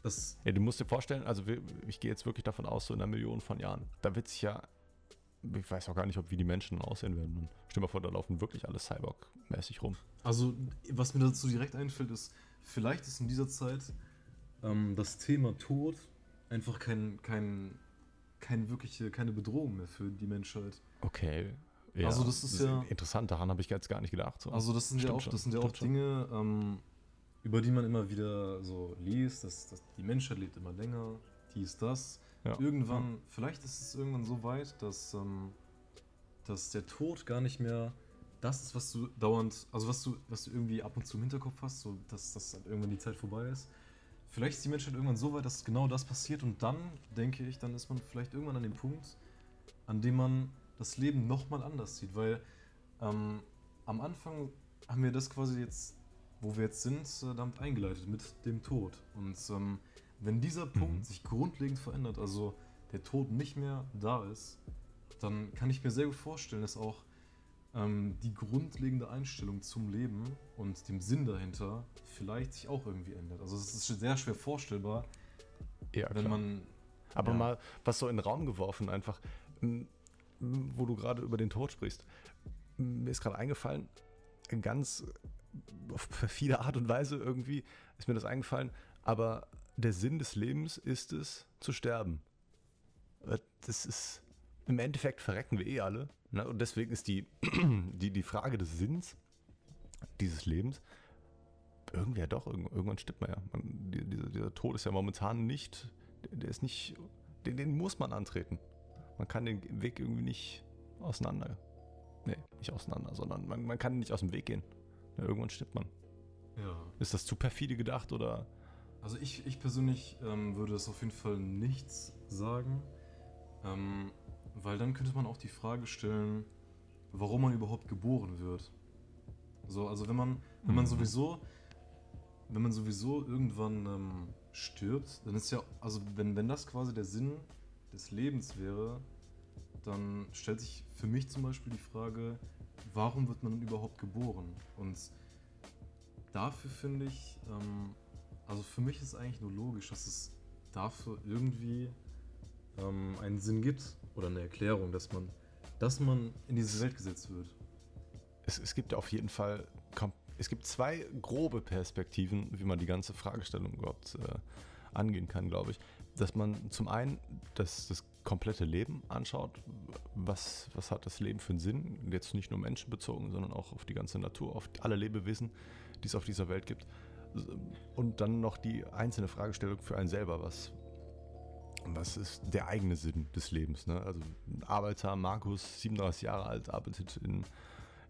das, Ja, du musst dir vorstellen, also ich gehe jetzt wirklich davon aus, so in einer Million von Jahren, da wird sich ja, ich weiß auch gar nicht, ob wie die Menschen dann aussehen werden. Und stell dir mal vor, da laufen wirklich alle Cyborg-mäßig rum. also was mir dazu direkt einfällt, ist, vielleicht ist in dieser Zeit ähm, das Thema Tod einfach kein, kein, keine wirkliche, keine Bedrohung mehr für die Menschheit. Okay. Ja, Also das ist ja- interessant, daran habe ich jetzt gar nicht gedacht. So. Also das sind ja Stimmt auch, schon, das sind ja auch. Dinge, ähm, über die man immer wieder so liest, dass, dass die Menschheit lebt immer länger, dies, das. Ja. Irgendwann, vielleicht ist es irgendwann so weit, dass, ähm, dass der Tod gar nicht mehr das ist, was du dauernd, also was du, was du irgendwie ab und zu im Hinterkopf hast, so dass, dass halt irgendwann die Zeit vorbei ist. Vielleicht ist die Menschheit irgendwann so weit, dass genau das passiert und dann, denke ich, dann ist man vielleicht irgendwann an dem Punkt, an dem man das Leben nochmal anders sieht, weil ähm, am Anfang haben wir das quasi jetzt, wo wir jetzt sind, äh, damit eingeleitet, mit dem Tod. Und ähm, wenn dieser Punkt Mhm. sich grundlegend verändert, also der Tod nicht mehr da ist, dann kann ich mir sehr gut vorstellen, dass auch ähm, die grundlegende Einstellung zum Leben und dem Sinn dahinter vielleicht sich auch irgendwie ändert. Also es ist sehr schwer vorstellbar, ja, wenn klar. man Aber ja. mal was so in den Raum geworfen, einfach, wo du gerade über den Tod sprichst. Mir ist gerade eingefallen, ganz auf *laughs* perfide Art und Weise irgendwie ist mir das eingefallen, aber der Sinn des Lebens ist es, zu sterben. Das ist, im Endeffekt verrecken wir eh alle. Ne? Und deswegen ist die, *clears throat* die, die Frage des Sinns dieses Lebens irgendwie ja doch, irgendwann stimmt man ja. Man, die, dieser, dieser, Tod ist ja momentan nicht, der, der ist nicht, den, den, muss man antreten. Man kann den Weg irgendwie nicht auseinander, nee, nicht auseinander, sondern man, man kann nicht aus dem Weg gehen. Ja, irgendwann stirbt man. Ja. Ist das zu perfide gedacht oder? Also ich, ich persönlich ähm, würde das auf jeden Fall nichts sagen, ähm, weil dann könnte man auch die Frage stellen, warum man überhaupt geboren wird. So, also wenn man, wenn man mhm. sowieso, wenn man sowieso irgendwann ähm, stirbt, dann ist ja, also wenn, wenn das quasi der Sinn des Lebens wäre, dann stellt sich für mich zum Beispiel die Frage, warum wird man überhaupt geboren? Und dafür finde ich, ähm, also für mich ist eigentlich nur logisch, dass es dafür irgendwie ähm, einen Sinn gibt oder eine Erklärung, dass man, dass man in diese Welt gesetzt wird. Es, es gibt auf jeden Fall, es gibt zwei grobe Perspektiven, wie man die ganze Fragestellung überhaupt äh, angehen kann, glaube ich. Dass man zum einen das, das komplette Leben anschaut, was, was hat das Leben für einen Sinn, jetzt nicht nur menschenbezogen, sondern auch auf die ganze Natur, auf alle Lebewesen, die es auf dieser Welt gibt. Und dann noch die einzelne Fragestellung für einen selber, was, was ist der eigene Sinn des Lebens? Ne? Also Arbeiter Markus, 37 Jahre alt, arbeitet in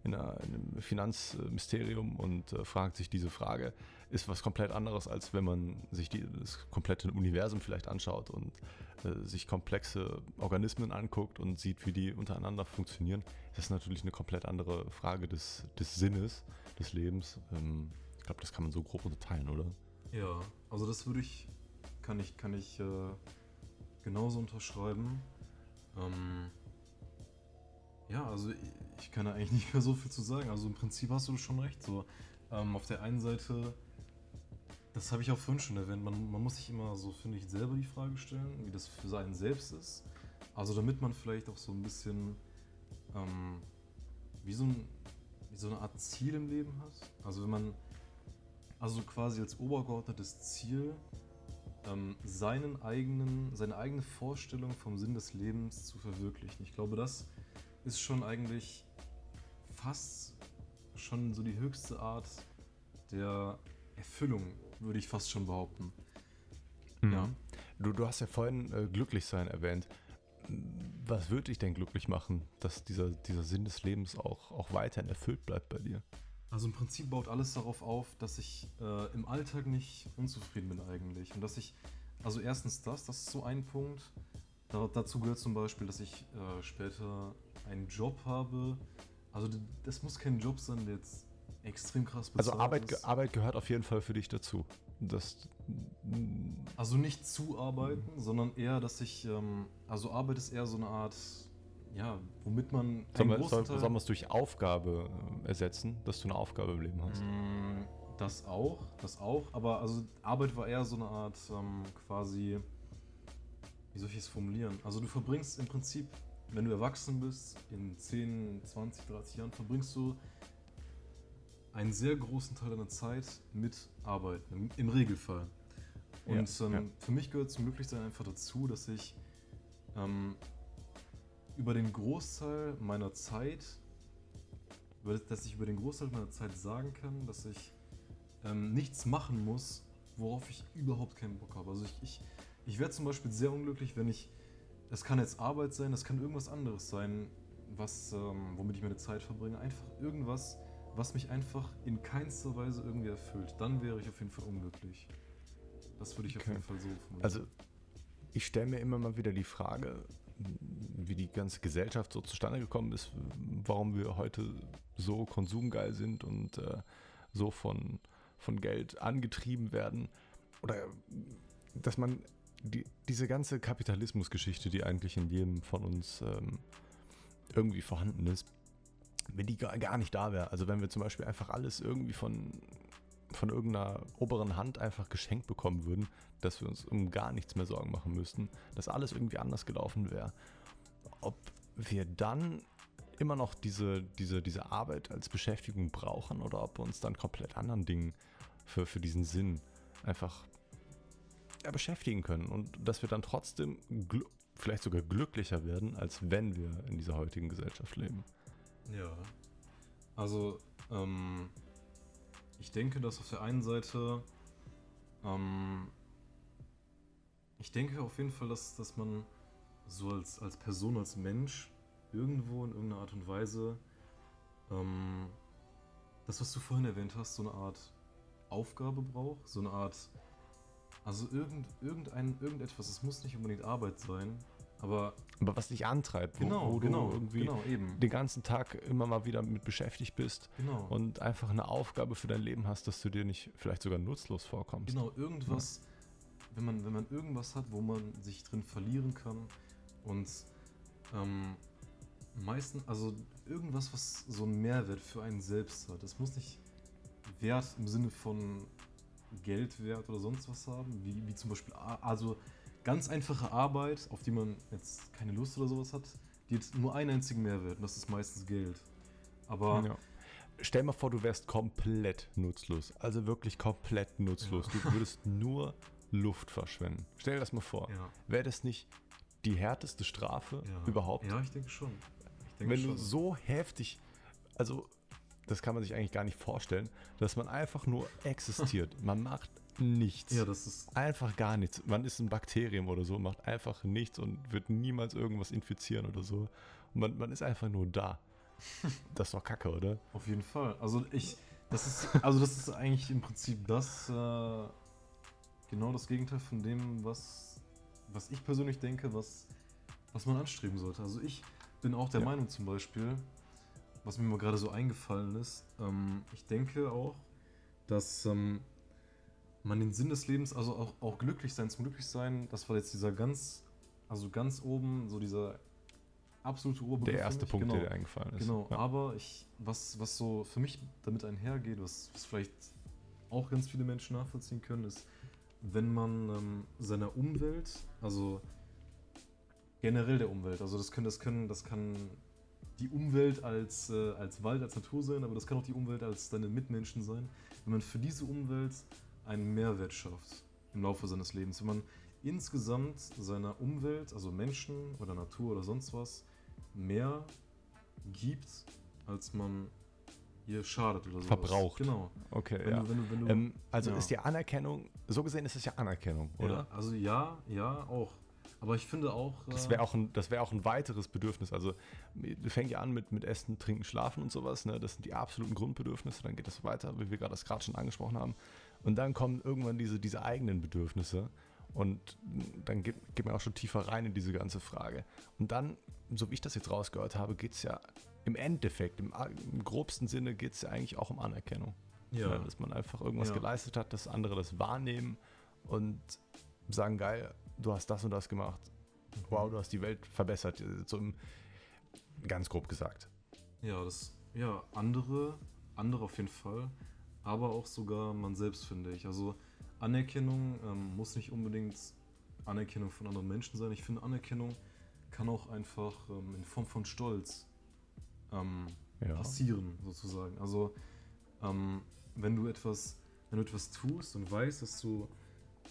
in, einer, in einem Finanzministerium und äh, fragt sich diese Frage, ist was komplett anderes, als wenn man sich die, das komplette Universum vielleicht anschaut und äh, sich komplexe Organismen anguckt und sieht, wie die untereinander funktionieren. Das ist natürlich eine komplett andere Frage des, des Sinnes des Lebens. Ähm, ich glaube, das kann man so grob unterteilen, oder? Ja, also das würde ich, kann ich, kann ich äh, genauso unterschreiben. Ähm, ja, also ich kann da eigentlich nicht mehr so viel zu sagen. Also im Prinzip hast du schon recht. So, ähm, auf der einen Seite, das habe ich auch vorhin schon erwähnt, man, man muss sich immer so, finde ich, selber die Frage stellen, wie das für seinen selbst ist. Also damit man vielleicht auch so ein bisschen ähm, wie, so ein, wie so eine Art Ziel im Leben hat. Also wenn man, also quasi als obergeordnetes Ziel ähm, seinen eigenen, seine eigene Vorstellung vom Sinn des Lebens zu verwirklichen. Ich glaube, das ist schon eigentlich fast schon so die höchste Art der Erfüllung, würde ich fast schon behaupten. Mhm. Ja. Du, du hast ja vorhin äh, Glücklichsein erwähnt. Was würde dich denn glücklich machen, dass dieser, dieser Sinn des Lebens auch, auch weiterhin erfüllt bleibt bei dir? Also im Prinzip baut alles darauf auf, dass ich äh, im Alltag nicht unzufrieden bin eigentlich. Und dass ich, also erstens das, das ist so ein Punkt. Da, dazu gehört zum Beispiel, dass ich äh, später einen Job habe. Also das muss kein Job sein, der jetzt extrem krass bezahlt Also Arbeit, ist. Arbeit gehört auf jeden Fall für dich dazu. Das, also nicht zu arbeiten, mhm. sondern eher, dass ich, ähm, also Arbeit ist eher so eine Art, ja, womit man Sollen wir, soll, wir es durch Aufgabe äh, ersetzen, dass du eine Aufgabe im Leben hast? Mm, das auch, das auch, aber also Arbeit war eher so eine Art ähm, quasi, wie soll ich es formulieren? Also du verbringst im Prinzip wenn du erwachsen bist, in 10, 20, 30 Jahren, verbringst du einen sehr großen Teil deiner Zeit mit Arbeiten, im, im Regelfall. Und ja, ähm, ja. für mich gehört zum Glücklichsein einfach dazu, dass ich ähm, über den Großteil meiner Zeit, dass ich über den Großteil meiner Zeit sagen kann, dass ich ähm, nichts machen muss, worauf ich überhaupt keinen Bock habe. Also ich, ich, ich werde zum Beispiel sehr unglücklich, wenn ich das kann jetzt Arbeit sein, das kann irgendwas anderes sein, was, ähm, womit ich meine Zeit verbringe. Einfach irgendwas, was mich einfach in keinster Weise irgendwie erfüllt. Dann wäre ich auf jeden Fall unglücklich. Das würde ich okay. auf jeden Fall so formulieren. Also, ich stelle mir immer mal wieder die Frage, wie die ganze Gesellschaft so zustande gekommen ist, warum wir heute so konsumgeil sind und äh, so von, von Geld angetrieben werden. Oder dass man die, diese ganze Kapitalismusgeschichte, die eigentlich in jedem von uns ähm, irgendwie vorhanden ist, wenn die gar, gar nicht da wäre, also wenn wir zum Beispiel einfach alles irgendwie von, von irgendeiner oberen Hand einfach geschenkt bekommen würden, dass wir uns um gar nichts mehr Sorgen machen müssten, dass alles irgendwie anders gelaufen wäre, ob wir dann immer noch diese, diese, diese Arbeit als Beschäftigung brauchen oder ob wir uns dann komplett anderen Dingen für, für diesen Sinn einfach ja, beschäftigen können und dass wir dann trotzdem vielleicht sogar glücklicher werden, als wenn wir in dieser heutigen Gesellschaft leben. Ja. Also, ähm, ich denke, dass auf der einen Seite, ähm, ich denke auf jeden Fall, dass, dass man so als, als Person, als Mensch irgendwo in irgendeiner Art und Weise ähm, das, was du vorhin erwähnt hast, so eine Art Aufgabe braucht, so eine Art, also irgend, irgendein, irgendetwas, es muss nicht unbedingt Arbeit sein, aber Aber was dich antreibt, wo, genau, wo genau, du irgendwie genau, den ganzen Tag immer mal wieder mit beschäftigt bist genau. und einfach eine Aufgabe für dein Leben hast, dass du dir nicht vielleicht sogar nutzlos vorkommst. Genau, irgendwas, wenn, man, wenn man irgendwas hat, wo man sich drin verlieren kann und ähm, meistens, also irgendwas, was so einen Mehrwert für einen selbst hat. Das muss nicht Wert im Sinne von Geldwert oder sonst was haben, wie, wie zum Beispiel, also ganz einfache Arbeit, auf die man jetzt keine Lust oder sowas hat, die hat nur einen einzigen Mehrwert und das ist meistens Geld. Aber Ja. Stell mal vor, du wärst komplett nutzlos. Also wirklich komplett nutzlos. Du würdest nur Luft verschwenden. Stell dir das mal vor. ja, Wäre das nicht die härteste Strafe ja. überhaupt? Ja, ich denke schon. Ich denke Wenn du schon. so heftig, also das kann man sich eigentlich gar nicht vorstellen, dass man einfach nur existiert. man macht nichts. Ja, das ist Einfach gar nichts. Man ist ein Bakterium oder so, macht einfach nichts und wird niemals irgendwas infizieren oder so. Und man, man ist einfach nur da. *laughs* Das ist doch kacke, oder? Auf jeden Fall. Also ich, das ist, also das ist eigentlich im Prinzip das, äh, genau das Gegenteil von dem, was, was ich persönlich denke, was, was man anstreben sollte. Also ich bin auch der Ja. Meinung zum Beispiel, was mir mal gerade so eingefallen ist, ähm, ich denke auch, dass ähm, man den Sinn des Lebens, also auch, auch glücklich sein zum Glücklichsein, das war jetzt dieser ganz, also ganz oben, so dieser absolute Oberbegriff. Der erste. Punkt, genau. der dir eingefallen ist. Genau, Ja. aber ich, was, was so für mich damit einhergeht, was, was vielleicht auch ganz viele Menschen nachvollziehen können, ist, wenn man ähm, seiner Umwelt, also generell der Umwelt, also das können, das können, das kann die Umwelt als, äh, als Wald, als Natur sein, aber das kann auch die Umwelt als deine Mitmenschen sein, wenn man für diese Umwelt einen Mehrwert schafft im Laufe seines Lebens, wenn man insgesamt seiner Umwelt, also Menschen oder Natur oder sonst was, mehr gibt, als man ihr schadet oder so. Verbraucht. Genau. Okay, Wenn ja. du, wenn du, wenn du, Ähm, also Ja. ist die Anerkennung, so gesehen ist es ja Anerkennung, oder? Ja, also ja, ja, auch. Aber ich finde auch. Das äh, wäre auch, ein- das wär auch ein weiteres Bedürfnis. Also fängt ja an mit, mit Essen, Trinken, Schlafen und sowas. Ne? Das sind die absoluten Grundbedürfnisse. Dann geht das weiter, wie wir gerade das gerade schon angesprochen haben. Und dann kommen irgendwann diese, diese eigenen Bedürfnisse. Und dann geht, geht man auch schon tiefer rein in diese ganze Frage. Und dann, so wie ich das jetzt rausgehört habe, geht es ja im Endeffekt, im, im grobsten Sinne, geht es ja eigentlich auch um Anerkennung. ja. Ja, dass man einfach irgendwas Ja. geleistet hat, dass andere das wahrnehmen und sagen, geil, du hast das und das gemacht. Wow, du hast die Welt verbessert. So im, ganz grob gesagt. Ja, das, ja, andere, andere auf jeden Fall, aber auch sogar man selbst, finde ich. Also Anerkennung ähm, muss nicht unbedingt Anerkennung von anderen Menschen sein. Ich finde, Anerkennung kann auch einfach ähm, in Form von Stolz ähm, Ja. passieren, sozusagen. Also ähm, wenn du etwas, wenn du etwas tust und weißt, dass du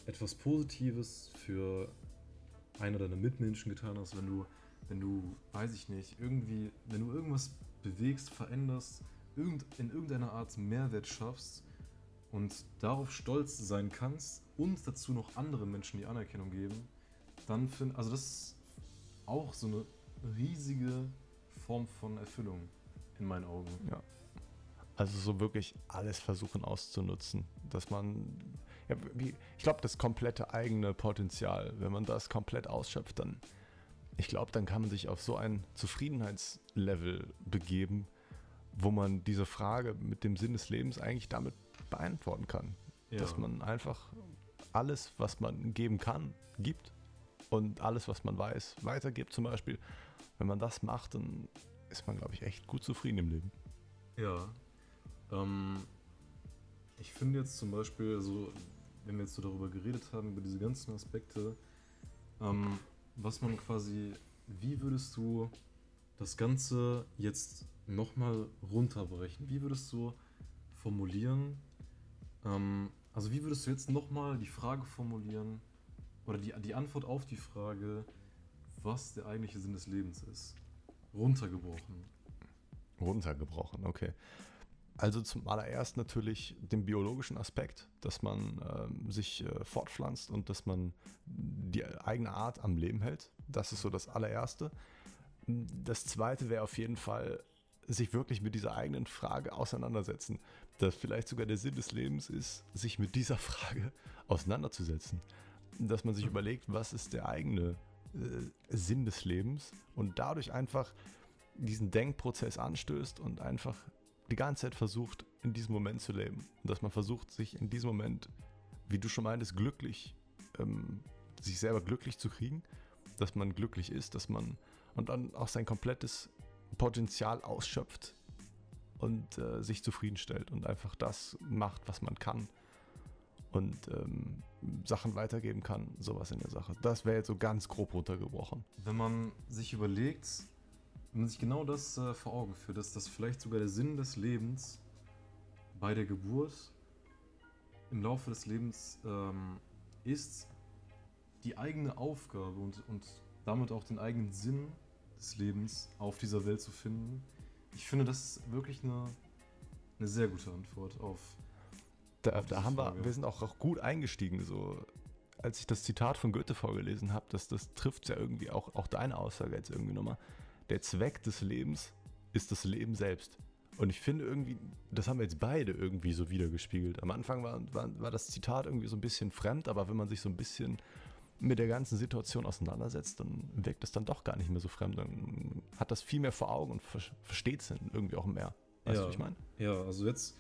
etwas Positives für einer deiner Mitmenschen getan hast, wenn du, wenn du, weiß ich nicht, irgendwie, wenn du irgendwas bewegst, veränderst, in irgendeiner Art Mehrwert schaffst und darauf stolz sein kannst und dazu noch anderen Menschen die Anerkennung geben, dann finde, also das ist auch so eine riesige Form von Erfüllung in meinen Augen. Also so wirklich alles versuchen auszunutzen. Dass man, ja, wie, ich glaube, das komplette eigene Potenzial, wenn man das komplett ausschöpft, dann, ich glaube, dann kann man sich auf so ein Zufriedenheitslevel begeben, wo man diese Frage mit dem Sinn des Lebens eigentlich damit beantworten kann. Ja. Dass man einfach alles, was man geben kann, gibt und alles, was man weiß, weitergibt zum Beispiel. Wenn man das macht, dann ist man, glaube ich, echt gut zufrieden im Leben. Ja. Ähm, ich finde jetzt zum Beispiel, also, wenn wir jetzt so darüber geredet haben, über diese ganzen Aspekte, ähm, was man quasi, wie würdest du das Ganze jetzt nochmal runterbrechen? Wie würdest du formulieren, ähm, also wie würdest du jetzt nochmal die Frage formulieren, oder die, die Antwort auf die Frage, was der eigentliche Sinn des Lebens ist. Runtergebrochen. Runtergebrochen, okay. Also zum allererst natürlich den biologischen Aspekt, dass man ähm, sich äh, fortpflanzt und dass man die eigene Art am Leben hält. Das ist so das allererste. Das zweite wäre auf jeden Fall, sich wirklich mit dieser eigenen Frage auseinandersetzen. Dass vielleicht sogar der Sinn des Lebens ist, sich mit dieser Frage auseinanderzusetzen. Dass man sich überlegt, was ist der eigene äh, Sinn des Lebens und dadurch einfach diesen Denkprozess anstößt und einfach die ganze Zeit versucht, in diesem Moment zu leben. Und dass man versucht, sich in diesem Moment, wie du schon meintest, glücklich, ähm, sich selber glücklich zu kriegen, dass man glücklich ist, dass man und dann auch sein komplettes Potenzial ausschöpft und äh, sich zufriedenstellt und einfach das macht, was man kann und ähm, Sachen weitergeben kann, sowas in der Sache. Das wäre jetzt so ganz grob runtergebrochen. Wenn man sich überlegt, wenn man sich genau das äh, vor Augen führt, dass das vielleicht sogar der Sinn des Lebens bei der Geburt im Laufe des Lebens ähm, ist, die eigene Aufgabe und, und damit auch den eigenen Sinn des Lebens auf dieser Welt zu finden. Ich finde, das ist wirklich eine, eine sehr gute Antwort auf. Da, auf da haben wir, wir sind auch, auch gut eingestiegen, so als ich das Zitat von Goethe vorgelesen habe, das, das trifft ja irgendwie auch, auch deine Aussage jetzt irgendwie nochmal. Der Zweck des Lebens ist das Leben selbst. Und ich finde irgendwie, das haben wir jetzt beide irgendwie so wiedergespiegelt. Am Anfang war, war, war das Zitat irgendwie so ein bisschen fremd, aber wenn man sich so ein bisschen mit der ganzen Situation auseinandersetzt, dann wirkt es dann doch gar nicht mehr so fremd. Dann hat das viel mehr vor Augen und ver versteht es irgendwie auch mehr. Weißt ja, du, was ich meine? Ja, also jetzt,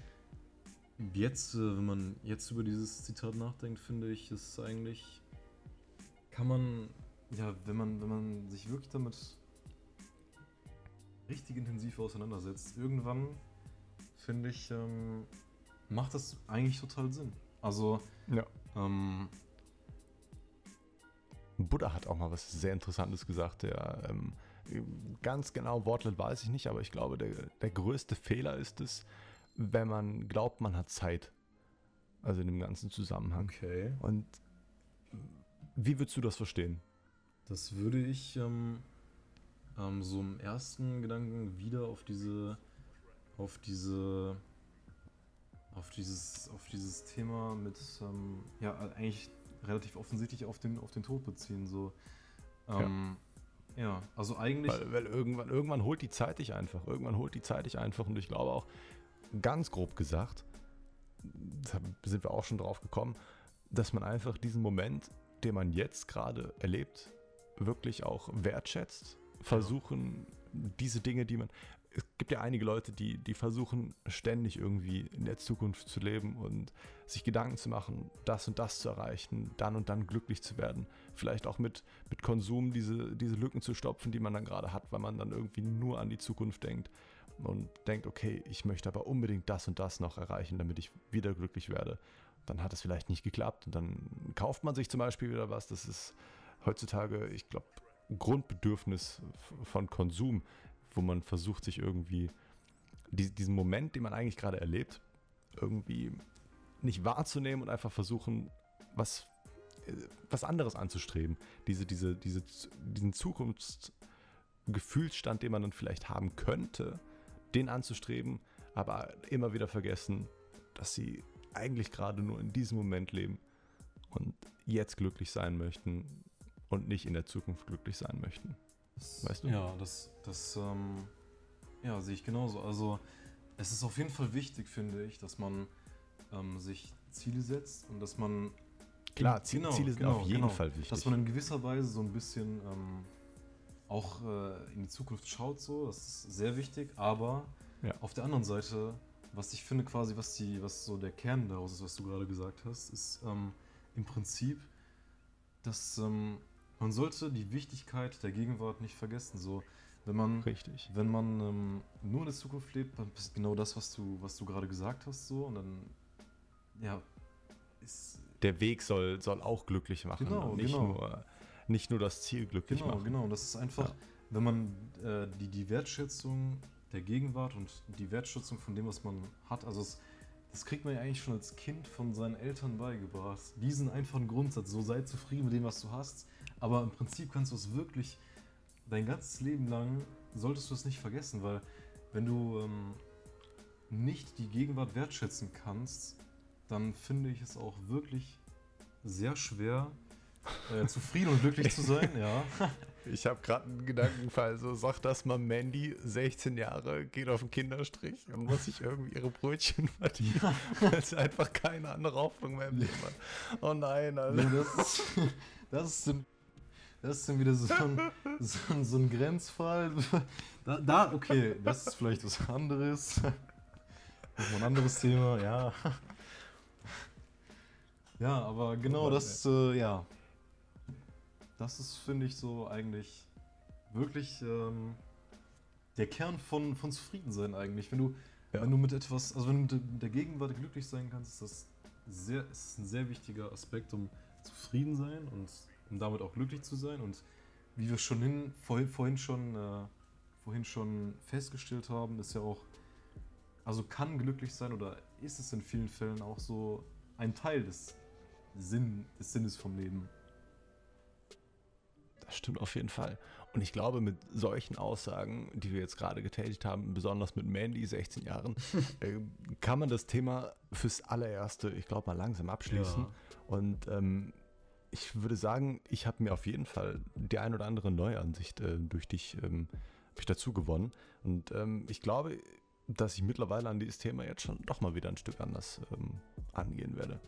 jetzt, äh, wenn man jetzt über dieses Zitat nachdenkt, finde ich, ist eigentlich, kann man, ja, wenn man, wenn man sich wirklich damit richtig intensiv auseinandersetzt, irgendwann, finde ich, ähm, macht das eigentlich total Sinn. Also, ja. ähm, Buddha hat auch mal was sehr Interessantes gesagt. Der, ähm, ganz genau Wortlaut weiß ich nicht, aber ich glaube, der, der größte Fehler ist es, wenn man glaubt, man hat Zeit. Also in dem ganzen Zusammenhang. Okay. Und wie würdest du das verstehen? Das würde ich ähm, ähm, so im ersten Gedanken wieder auf diese, auf diese, auf dieses, auf dieses Thema mit, ähm, ja, eigentlich relativ offensichtlich auf den, auf den Tod beziehen. So. Ähm, ja. ja. also eigentlich. Weil, weil, irgendwann, irgendwann holt die Zeit dich einfach. Irgendwann holt die Zeit dich einfach. Und ich glaube auch, ganz grob gesagt, da sind wir auch schon drauf gekommen, dass man einfach diesen Moment, den man jetzt gerade erlebt, wirklich auch wertschätzt. Versuchen, ja. diese Dinge, die man es gibt ja einige Leute, die, die versuchen ständig irgendwie in der Zukunft zu leben und sich Gedanken zu machen, das und das zu erreichen, dann und dann glücklich zu werden. Vielleicht auch mit, mit Konsum diese, diese Lücken zu stopfen, die man dann gerade hat, weil man dann irgendwie nur an die Zukunft denkt und denkt, okay, ich möchte aber unbedingt das und das noch erreichen, damit ich wieder glücklich werde. Dann hat es vielleicht nicht geklappt und dann kauft man sich zum Beispiel wieder was. Das ist heutzutage, ich glaube, Grundbedürfnis von Konsum wo man versucht, sich irgendwie die, diesen Moment, den man eigentlich gerade erlebt, irgendwie nicht wahrzunehmen und einfach versuchen, was, was anderes anzustreben. Diese, diese, diese, diesen Zukunftsgefühlsstand, den man dann vielleicht haben könnte, den anzustreben, aber immer wieder vergessen, dass sie eigentlich gerade nur in diesem Moment leben und jetzt glücklich sein möchten und nicht in der Zukunft glücklich sein möchten. Weißt du? Ja, das, das ähm, ja, sehe ich genauso. Also es ist auf jeden Fall wichtig, finde ich, dass man ähm, sich Ziele setzt und dass man Klar, Ziele, genau, Ziele sind genau, auf jeden genau, Fall wichtig. Dass man in gewisser Weise so ein bisschen ähm, auch äh, in die Zukunft schaut, so, das ist sehr wichtig, aber ja. auf der anderen Seite, was ich finde quasi, was die, was so der Kern daraus ist, was du gerade gesagt hast, ist ähm, im Prinzip, dass ähm, man sollte die Wichtigkeit der Gegenwart nicht vergessen. So, wenn man, Richtig. Wenn man ähm, nur in der Zukunft lebt, dann ist genau das, was du, was du gerade gesagt hast, so und dann, ja, ist. Der Weg soll, soll auch glücklich machen. Genau, nicht genau. Nur, nicht nur das Ziel glücklich genau, machen. Genau, genau. Das ist einfach, ja. wenn man äh, die, die Wertschätzung der Gegenwart und die Wertschätzung von dem, was man hat, also es, das kriegt man ja eigentlich schon als Kind von seinen Eltern beigebracht. Diesen einfachen Grundsatz, so sei zufrieden mit dem, was du hast. Aber im Prinzip kannst du es wirklich dein ganzes Leben lang solltest du es nicht vergessen, weil wenn du ähm, nicht die Gegenwart wertschätzen kannst, dann finde ich es auch wirklich sehr schwer, äh, *laughs* zufrieden und glücklich zu sein, ja. *laughs* Ich habe gerade einen Gedankenfall. So, sag das mal Mandy, 16 Jahre, geht auf den Kinderstrich und muss sich irgendwie ihre Brötchen *laughs* verdienen, ja. weil sie einfach keine andere Hoffnung mehr im Leben hat. Oh nein, Alter. Das, ist, das, ist ein, das ist dann wieder so ein, *laughs* so ein, so ein Grenzfall. *laughs* Da, da, okay, das ist vielleicht was anderes. *laughs* ein anderes Thema, ja. Ja, aber genau das, äh, ja, das ist, finde ich, so eigentlich wirklich ähm, der Kern von, von Zufriedensein eigentlich. Wenn du, ja. wenn du mit etwas, also wenn du mit der Gegenwart glücklich sein kannst, ist das sehr, ist ein sehr wichtiger Aspekt, um zufrieden sein und um damit auch glücklich zu sein. Und wie wir schon hin, vor, vorhin schon äh, vorhin schon festgestellt haben, ist ja auch, also kann glücklich sein oder ist es in vielen Fällen auch so ein Teil des, Sinn, des Sinnes vom Leben. Das stimmt auf jeden Fall. Und ich glaube, mit solchen Aussagen, die wir jetzt gerade getätigt haben, besonders mit Mandy, 16 Jahren, *laughs* äh, kann man das Thema fürs allererste, ich glaube, mal langsam abschließen. Ja. Und ähm, ich würde sagen, ich habe mir auf jeden Fall die ein oder andere Neuansicht äh, durch dich ähm, dazu gewonnen. Und ähm, ich glaube, dass ich mittlerweile an dieses Thema jetzt schon doch mal wieder ein Stück anders ähm, angehen werde.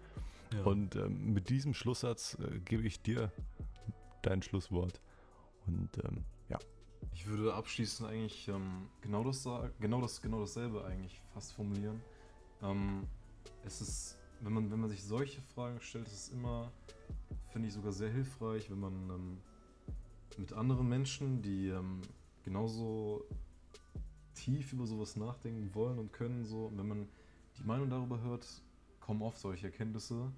Ja. Und ähm, mit diesem Schlusssatz äh, gebe ich dir dein Schlusswort. Und ähm, ja. Ich würde abschließend eigentlich ähm, genau, das, genau, das, genau dasselbe eigentlich fast formulieren. Es ist, wenn man, wenn man sich solche Fragen stellt, ist es immer, finde ich sogar sehr hilfreich, wenn man ähm, mit anderen Menschen, die ähm, genauso tief über sowas nachdenken wollen und können, so, wenn man die Meinung darüber hört, kommen oft solche Erkenntnisse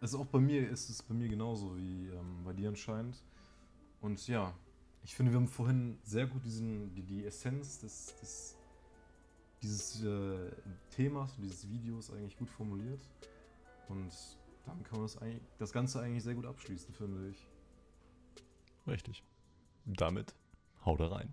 also auch bei mir ist es bei mir genauso wie ähm, bei dir anscheinend. Und ja, ich finde, wir haben vorhin sehr gut diesen, die, die Essenz des, des dieses äh, Themas, dieses Videos eigentlich gut formuliert. Und dann kann man das, das Ganze eigentlich sehr gut abschließen, finde ich. Richtig. Damit haut rein.